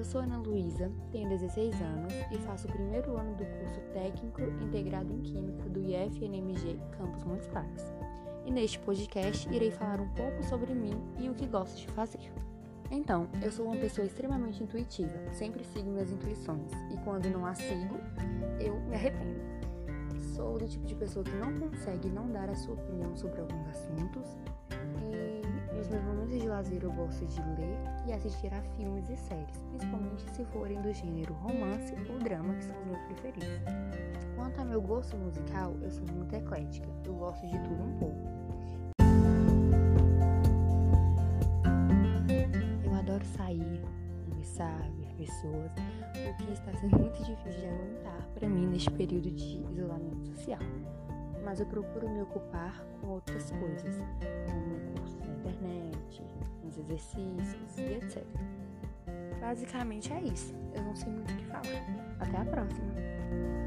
eu sou Ana Luísa, tenho 16 anos e faço o primeiro ano do curso técnico integrado em Química do IFNMG Campus Montes Claros. E neste podcast irei falar um pouco sobre mim e o que gosto de fazer. Então, eu sou uma pessoa extremamente intuitiva, sempre sigo minhas intuições e quando não as sigo, eu me arrependo. Sou do tipo de pessoa que não consegue não dar a sua opinião sobre alguns assuntos lazer eu gosto de ler e assistir a filmes e séries, principalmente se forem do gênero romance ou drama, que são os meus preferidos. Quanto ao meu gosto musical, eu sou muito eclética, eu gosto de tudo um pouco. Eu adoro sair, conversar, ver pessoas, o que está sendo muito difícil de aguentar para mim neste período de isolamento social. Mas eu procuro me ocupar com outras coisas, como cursos internet, nos exercícios e etc. Basicamente é isso. Eu não sei muito o que falar. Até a próxima!